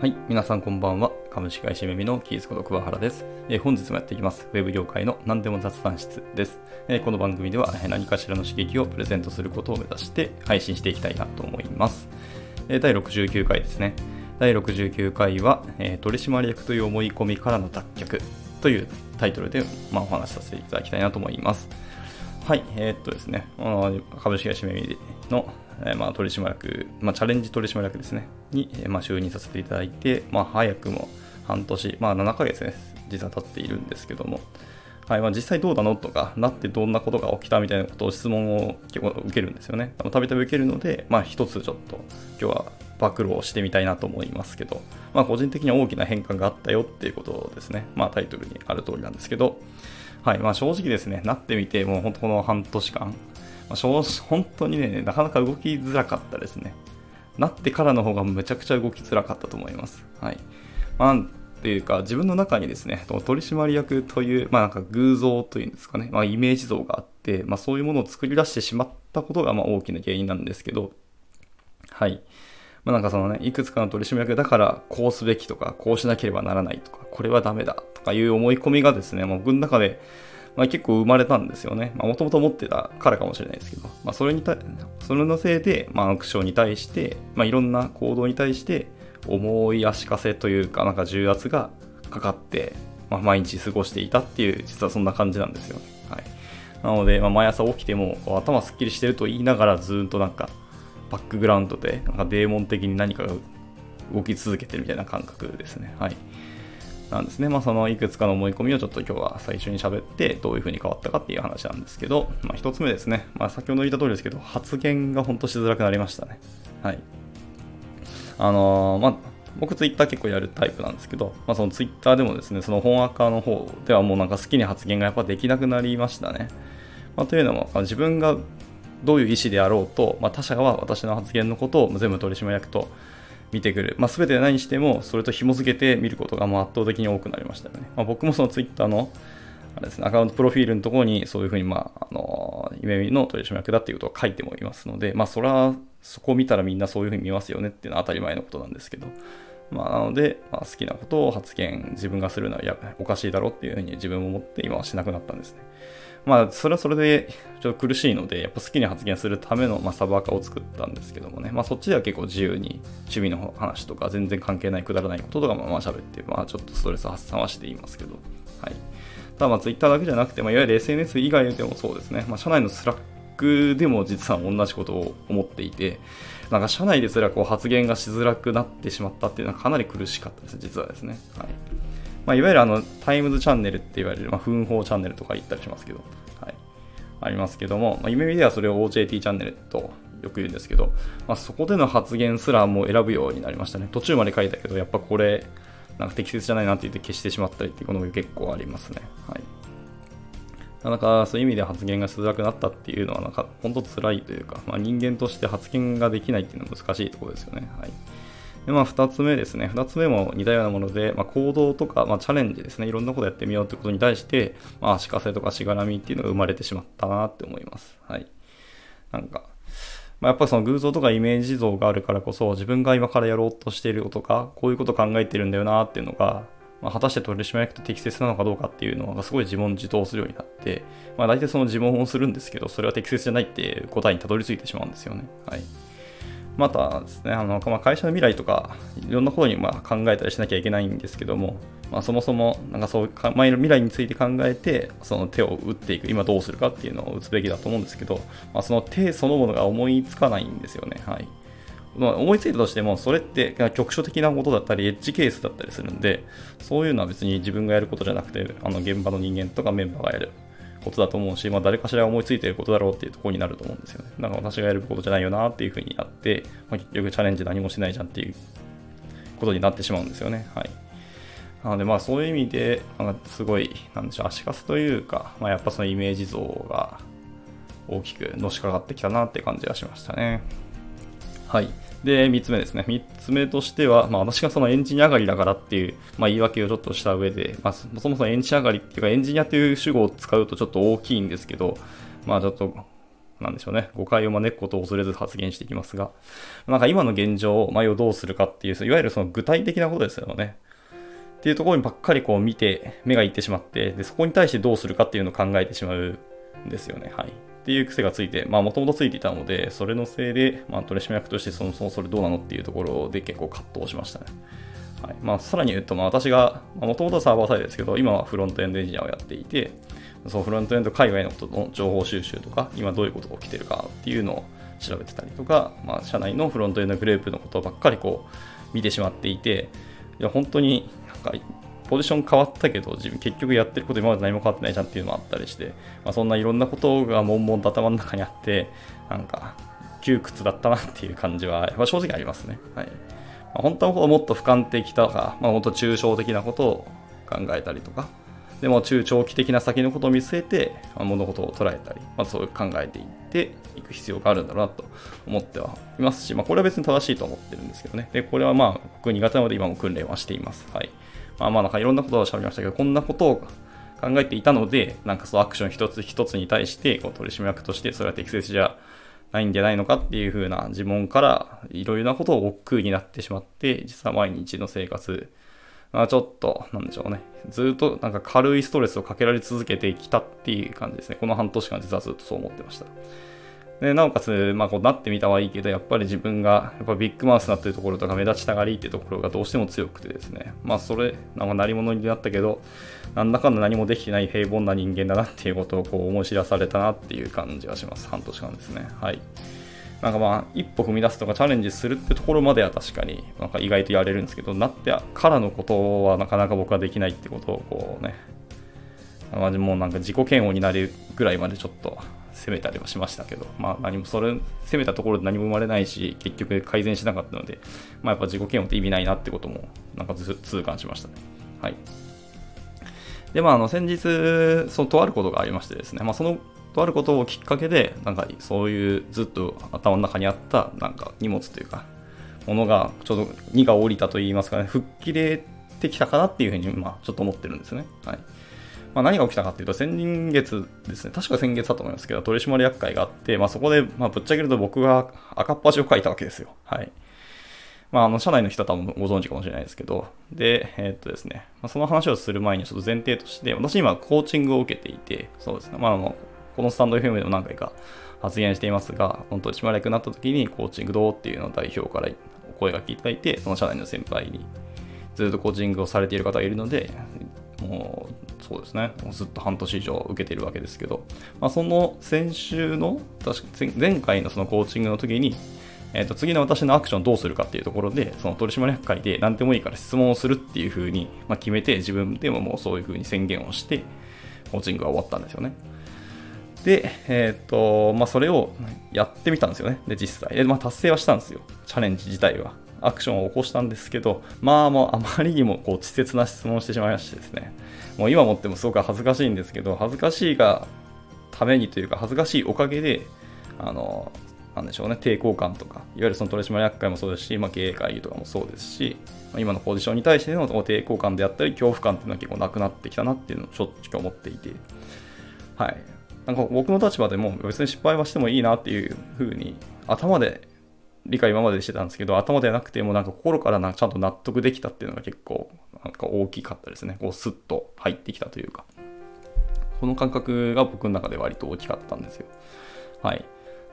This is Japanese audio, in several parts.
はい、皆さんこんばんは。株式会社めみのキースこと桑原です、えー、本日もやっていきます。ウェブ業界の何でも雑談室です。えー、この番組では何かしらの刺激をプレゼントすることを目指して配信していきたいなと思います。えー、第69回ですね。第69回は、え取締役という思い込みからの脱却というタイトルで、まあ、お話しさせていただきたいなと思います。はい、えー、っとですね、株式会社めみのえまあ、取締役、まあ、チャレンジ取締役ですね、に、えまあ、就任させていただいて、まあ、早くも半年、まあ、7ヶ月ね、実は経っているんですけども、はいまあ、実際どうなのとか、なってどんなことが起きたみたいなことを質問を結構受けるんですよね。たびたび受けるので、まあ、一つちょっと今日は暴露をしてみたいなと思いますけど、まあ、個人的には大きな変化があったよっていうことですね。まあ、タイトルにある通りなんですけど、はいまあ、正直ですね、なってみて、もう本当この半年間、まあ、本当にね、なかなか動きづらかったですね。なってからの方がめちゃくちゃ動きづらかったと思います。はい。まあ、っていうか、自分の中にですね、取締役という、まあなんか偶像というんですかね、まあイメージ像があって、まあそういうものを作り出してしまったことがまあ大きな原因なんですけど、はい。まあなんかそのね、いくつかの取締役だからこうすべきとか、こうしなければならないとか、これはダメだとかいう思い込みがですね、もう僕の中でまあ、結構生まれたんですよね。もともと持ってたからかもしれないですけど、まあ、それにたそれのせいで、まあ、アクションに対して、まあ、いろんな行動に対して重い足かせというか、なんか重圧がかかって、まあ、毎日過ごしていたっていう、実はそんな感じなんですよね。はい、なので、まあ、毎朝起きても頭すっきりしてると言いながらずっとなんかバックグラウンドでなんかデーモン的に何かが動き続けてるみたいな感覚ですね。はい。なんですね。まあ、そのいくつかの思い込みをちょっと今日は最初に喋って、どういうふうに変わったかっていう話なんですけど、まあ、一つ目ですね。まあ、先ほど言った通りですけど、発言が本当しづらくなりましたね。はい。あのー、まあ、僕ツイッター結構やるタイプなんですけど、まあ、そのツイッターでもですね、その本アカの方ではもうなんか好きに発言がやっぱできなくなりましたね。まあ、というのも、自分がどういう意思であろうと、まあ、他者は私の発言のことを全部取締役と見てくる。まあ、全て何しても、それと紐付けて見ることがもう圧倒的に多くなりましたよね。まあ、僕もそのツイッターのあれですね、アカウントプロフィールのところにそういうふうに、まあ、あの、夢見の取締役だっていうことを書いてもいますので、まあ、それは、そこを見たらみんなそういうふうに見ますよねっていうのは当たり前のことなんですけど、まあ、なので、まあ、好きなことを発言、自分がするのはやおかしいだろうっていうふうに自分も思って今はしなくなったんですね。まあ、それはそれでちょっと苦しいので、やっぱ好きに発言するための、まあ、サブアカを作ったんですけどもね、まあ、そっちでは結構自由に趣味の話とか、全然関係ないくだらないこととかもまあ喋って、まあ、ちょっとストレス発散はしていますけど、はい。ただ、まあ、Twitter だけじゃなくて、まあ、いわゆる SNS 以外でもそうですね、まあ、社内の Slack でも実は同じことを思っていて、なんか社内ですらこう発言がしづらくなってしまったっていうのはかなり苦しかったです、実はですね。はい。まあ、いわゆるあの、 times チャンネルって言われる、まあ、分報チャンネルとか言ったりしますけど、はいありますけども、まあ、ゆめみではそれを OJT チャンネルとよく言うんですけど、まあ、そこでの発言すらもう選ぶようになりましたね。途中まで書いたけど、やっぱこれ、なんか適切じゃないなって言って消してしまったりっていうことも結構ありますね。はい。なかなかそういう意味で発言がしづらくなったっていうのは、なんか本当辛いというか、まあ、人間として発言ができないっていうのは難しいところですよね。はい。で、まあ、2つ目ですね。2つ目も似たようなもので、まあ、行動とか、まあ、チャレンジですね。いろんなことやってみようってことに対して、まあ、足かせとかしがらみっていうのが生まれてしまったなって思います。はい。なんか、まあ、やっぱその偶像とかイメージ像があるからこそ、自分が今からやろうとしていることか、こういうこと考えてるんだよなっていうのが、まあ、果たして取締役と適切なのかどうかっていうのがすごい自問自答するようになって、まあ、大体その自問をするんですけど、それは適切じゃないって答えにたどり着いてしまうんですよね。はい。またですね、あのまあ、会社の未来とか、いろんなことにま考えたりしなきゃいけないんですけども、まあ、そもそもなんかそうか前の未来について考えて、その手を打っていく、今どうするかっていうのを打つべきだと思うんですけど、まあ、その手そのものが思いつかないんですよね。はいまあ、思いついたとしても、それって局所的なことだったり、エッジケースだったりするんで、そういうのは別に自分がやることじゃなくて、あの現場の人間とかメンバーがやることだと思うし、まあ、誰かしら思いついてることだろうっていうところになると思うんですよね。なんか私がやることじゃないよなっていうふうになって、まあ、結局チャレンジ何もしないじゃんっていうことになってしまうんですよね。はい。なので、まあそういう意味で、なんかすごい、なんでしょう、足かせというか、まあやっぱそのイメージ像が大きくのしかかってきたなって感じがしましたね。はい。で、3つ目ですね。3つ目としては、まあ、私がそのエンジニア上がりだからっていう、まあ、言い訳をちょっとした上で、まあ、そもそもエンジニア上がりっていうか、エンジニアっていう主語を使うとちょっと大きいんですけど、まあ、ちょっと、なんでしょうね、誤解を招くことを恐れず発言していきますが、なんか今の現状を前をどうするかっていう、いわゆるその具体的なことですよね。っていうところにばっかりこう見て、目がいってしまって、でそこに対してどうするかっていうのを考えてしまうんですよね。はい。っていう癖がついて、まあもともとついていたので、それのせいで、まあ取締役としてそもそもそれどうなのっていうところで結構葛藤しましたね。はいまあ、さらに言うと、まあ、私が、もともとサーバーサイドですけど、今はフロントエンドエンジニアをやっていて、そのフロントエンド海外のことの情報収集とか、今どういうことが起きてるかっていうのを調べてたりとか、まあ、社内のフロントエンドグループのことばっかりこう見てしまっていて、いや本当になんかポジション変わったけど、自分結局やってること今まで何も変わってないじゃんっていうのもあったりして、まあ、そんないろんなことが悶々と頭の中にあって、なんか窮屈だったなっていう感じは、まあ、正直ありますね。はいまあ、本当はもっと俯瞰的とか、まあ、もっと抽象的なことを考えたりとか、でも中長期的な先のことを見据えて、ま、物事を捉えたり、まあ、そう考えていっていく必要があるんだろうなと思ってはいますし、まあ、これは別に正しいと思ってるんですけどね。で、これはまあ、僕苦手なので今も訓練はしています。はい。まあまあ、なんかいろんなことを喋りましたけど、こんなことを考えていたので、なんかそのアクション一つ一つに対して、こう取締役としてそれは適切じゃないんじゃないのかっていう風な自問からいろいろなことを億劫になってしまって実は毎日の生活まあ、ちょっとなんでしょうね。ずっとなんか軽いストレスをかけられ続けてきたっていう感じですね。この半年間実はずっとそう思ってました。でなおかつ、まあ、こうなってみたはいいけど、やっぱり自分がやっぱビッグマウスになってるところとか目立ちたがりっていうところがどうしても強くてですね、まあそれ、なんか何者になったけど、なんだかんだ何もできてない平凡な人間だなっていうことをこう思い知らされたなっていう感じがします。半年間ですね。はい。なんかまあ、一歩踏み出すとかチャレンジするってところまでは確かに、なんか意外とやれるんですけど、なってからのことはなかなか僕はできないってことをこうね、まあ、もうなんか自己嫌悪になるぐらいまでちょっと攻めたりはしましたけど、まあ何もそれ、攻めたところで何も生まれないし、結局改善しなかったので、まあやっぱ自己嫌悪って意味ないなってことも、なんか痛感しましたね。はい。で、まああの先日、そのとあることがありましてですね、まあそのとあることをきっかけで、なんかそういうずっと頭の中にあったなんか荷物というか、ものがちょうど2が降りたといいますかね、吹っ切れてきたかなっていうふうに、まあちょっと思ってるんですね。はい。まあ、何が起きたかっていうと、先月ですね、確か先月だと思いますけど、取締役会があって、まあ、そこで、まあ、ぶっちゃけると僕が赤っ端を書いたわけですよ。はい。まあ、あの、社内の人は多分ご存知かもしれないですけど、で、えー、っとですね、まあ、その話をする前にちょっと前提として、私今コーチングを受けていて、そうですね、まあ、あの、このスタンド FM でも何回か発言していますが、本当に締役になった時にコーチングどうっていうのを代表からお声がけいただいて、その社内の先輩にずっとコーチングをされている方がいるので、もうそうですね、もうずっと半年以上受けているわけですけど、まあ、その先週の、確か前回のそのコーチングの時に、えー、と次の私のアクションどうするかっていうところで、その取締役会で何でもいいから質問をするっていうふうに、ま、決めて、自分でももうそういうふうに宣言をして、コーチングが終わったんですよね。で、えっ、ー、と、まあ、それをやってみたんですよね。で、実際。で、まあ、達成はしたんですよ。チャレンジ自体は。アクションを起こしたんですけど、まあもうあまりにもこう稚拙な質問をしてしまいましてですね、もう今持ってもすごく恥ずかしいんですけど、恥ずかしいがためにというか、恥ずかしいおかげで、あの、なんでしょうね、抵抗感とか、いわゆるその取締役会もそうですし、まあ、経営会議とかもそうですし、まあ、今のポジションに対しての抵抗感であったり、恐怖感っていうのは結構なくなってきたなっていうのを正直思っていて、はい。なんか僕の立場でも別に失敗はしてもいいなっていうふうに頭で理解今までしてたんですけど、頭ではなくてもなんか心からなちゃんと納得できたっていうのが結構なんか大きかったですね。こうスッと入ってきたというか。この感覚が僕の中で割と大きかったんですよ。はい。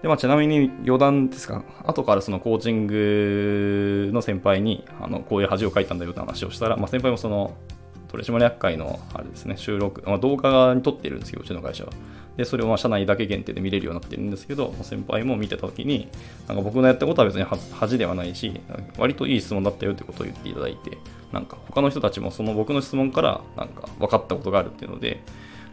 で、まあ、ちなみに余談ですが、後からそのコーチングの先輩に、あの、こういう恥をかいたんだよって話をしたら、まあ、先輩もその、取締役会の、あれですね、収録、まあ、動画に撮ってるんですよ、うちの会社は。で、それをまあ社内だけ限定で見れるようになってるんですけど、先輩も見てた時に、なんか僕のやったことは別に恥ではないし、割といい質問だったよってことを言っていただいて、なんか他の人たちもその僕の質問からなんか分かったことがあるっていうので、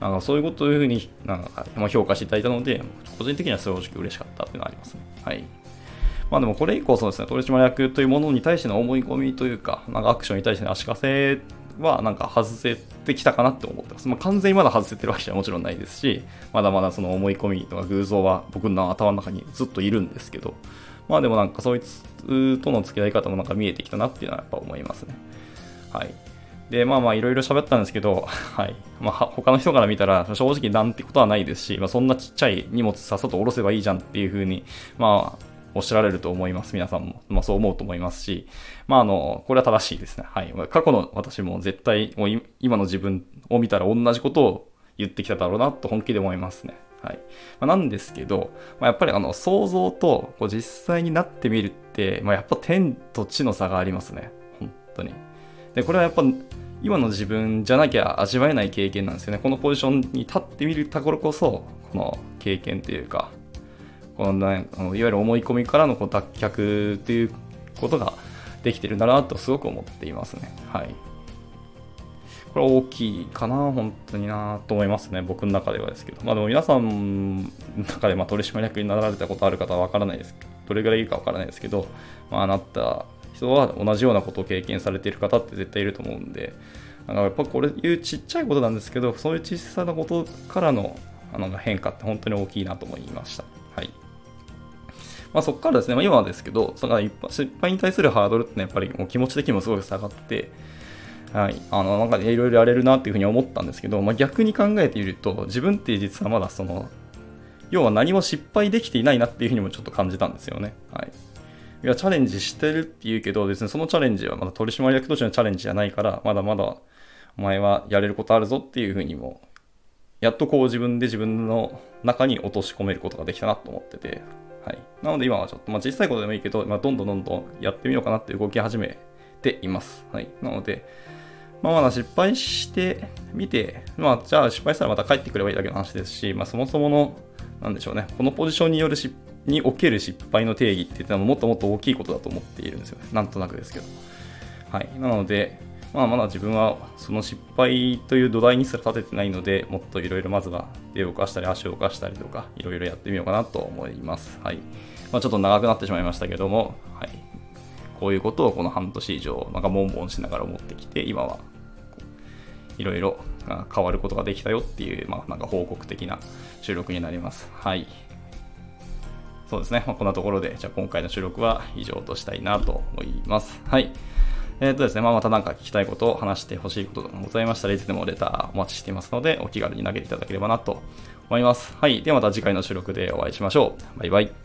なんかそういうことをいうふうになんか評価していただいたので、個人的には正直嬉しかったっていうのはありますね。はい。まあでもこれ以降そうですね、取締役というものに対しての思い込みというか、なんかアクションに対しての足かせはなんか外せてきたかなって思ってます。まあ、完全にまだ外せてるわけじゃもちろんないですし、まだまだその思い込みとか偶像は僕の頭の中にずっといるんですけど、まあでもなんかそいつとの付き合い方もなんか見えてきたなっていうのはやっぱ思いますね。はい。で、まあまあいろいろ喋ったんですけど、はい。まあ他の人から見たら正直なんてことはないですし、まあそんなちっちゃい荷物さっさと下ろせばいいじゃんっていうふうに、まあおっしゃられると思います。皆さんも。まあそう思うと思いますし、まああの、これは正しいですね。はい。過去の私も絶対、もう今の自分を見たら同じことを言ってきただろうなと本気で思いますね。はい。まあ、なんですけど、まあ、やっぱりあの想像とこう実際になってみるって、まあ、やっぱ天と地の差がありますね。本当に。で、これはやっぱ今の自分じゃなきゃ味わえない経験なんですよね。このポジションに立ってみるところこそ、この経験というか、この、ね、いわゆる思い込みからのこう脱却ということができてるんだなとすごく思っていますね。はい。これは大きいかな、本当になと思いますね、僕の中ではですけど。まあでも皆さんの中でま取締役になられたことある方はわからないですけ。どどれぐらいいるかわからないですけど、まあ、なった人は同じようなことを経験されている方って絶対いると思うんで、なんかやっぱこれいうちっちゃいことなんですけど、そういう小さなことからのあの変化って本当に大きいなと思いました。まあ、そこからですね、まあ、今はですけど、その失敗に対するハードルってねやっぱりもう気持ち的にもすごく下がって、はい、あのなんかいろいろやれるなっていうふうに思ったんですけど、まあ、逆に考えてみると、自分って実はまだその、要は何も失敗できていないなっていうふうにもちょっと感じたんですよね。はい。いや、チャレンジしてるって言うけど、別にそのチャレンジはまだ取締役としてのチャレンジじゃないから、まだまだお前はやれることあるぞっていうふうにも、やっとこう自分で自分の中に落とし込めることができたなと思ってて、はい。なので今はちょっと、まあ小さいことでもいいけど、まあどんどんどんどんやってみようかなって動き始めています。はい。なので、まあまだ失敗してみて、まあじゃあ失敗したらまた帰ってくればいいだけの話ですし、まあそもそもの、なんでしょうね、このポジションによる失における失敗の定義って言ったらもっともっと大きいことだと思っているんですよね。なんとなくですけど。はい。なので、まあまだ自分はその失敗という土台にすら立ててないので、もっといろいろまずは手を動かしたり足を動かしたりとか、いろいろやってみようかなと思います。はい。まあ、ちょっと長くなってしまいましたけども、はい。こういうことをこの半年以上、なんかボンボンしながら思ってきて、今はいろいろ変わることができたよっていう、まあ、なんか報告的な収録になります。はい。そうですね。まあ、こんなところで、じゃあ今回の収録は以上としたいなと思います。はい。えっ、ー、とですね、まあ、また何か聞きたいことを話してほしいことがございましたらいつでもレターお待ちしていますので、お気軽に投げていただければなと思います。はい。ではまた次回の収録でお会いしましょう。バイバイ。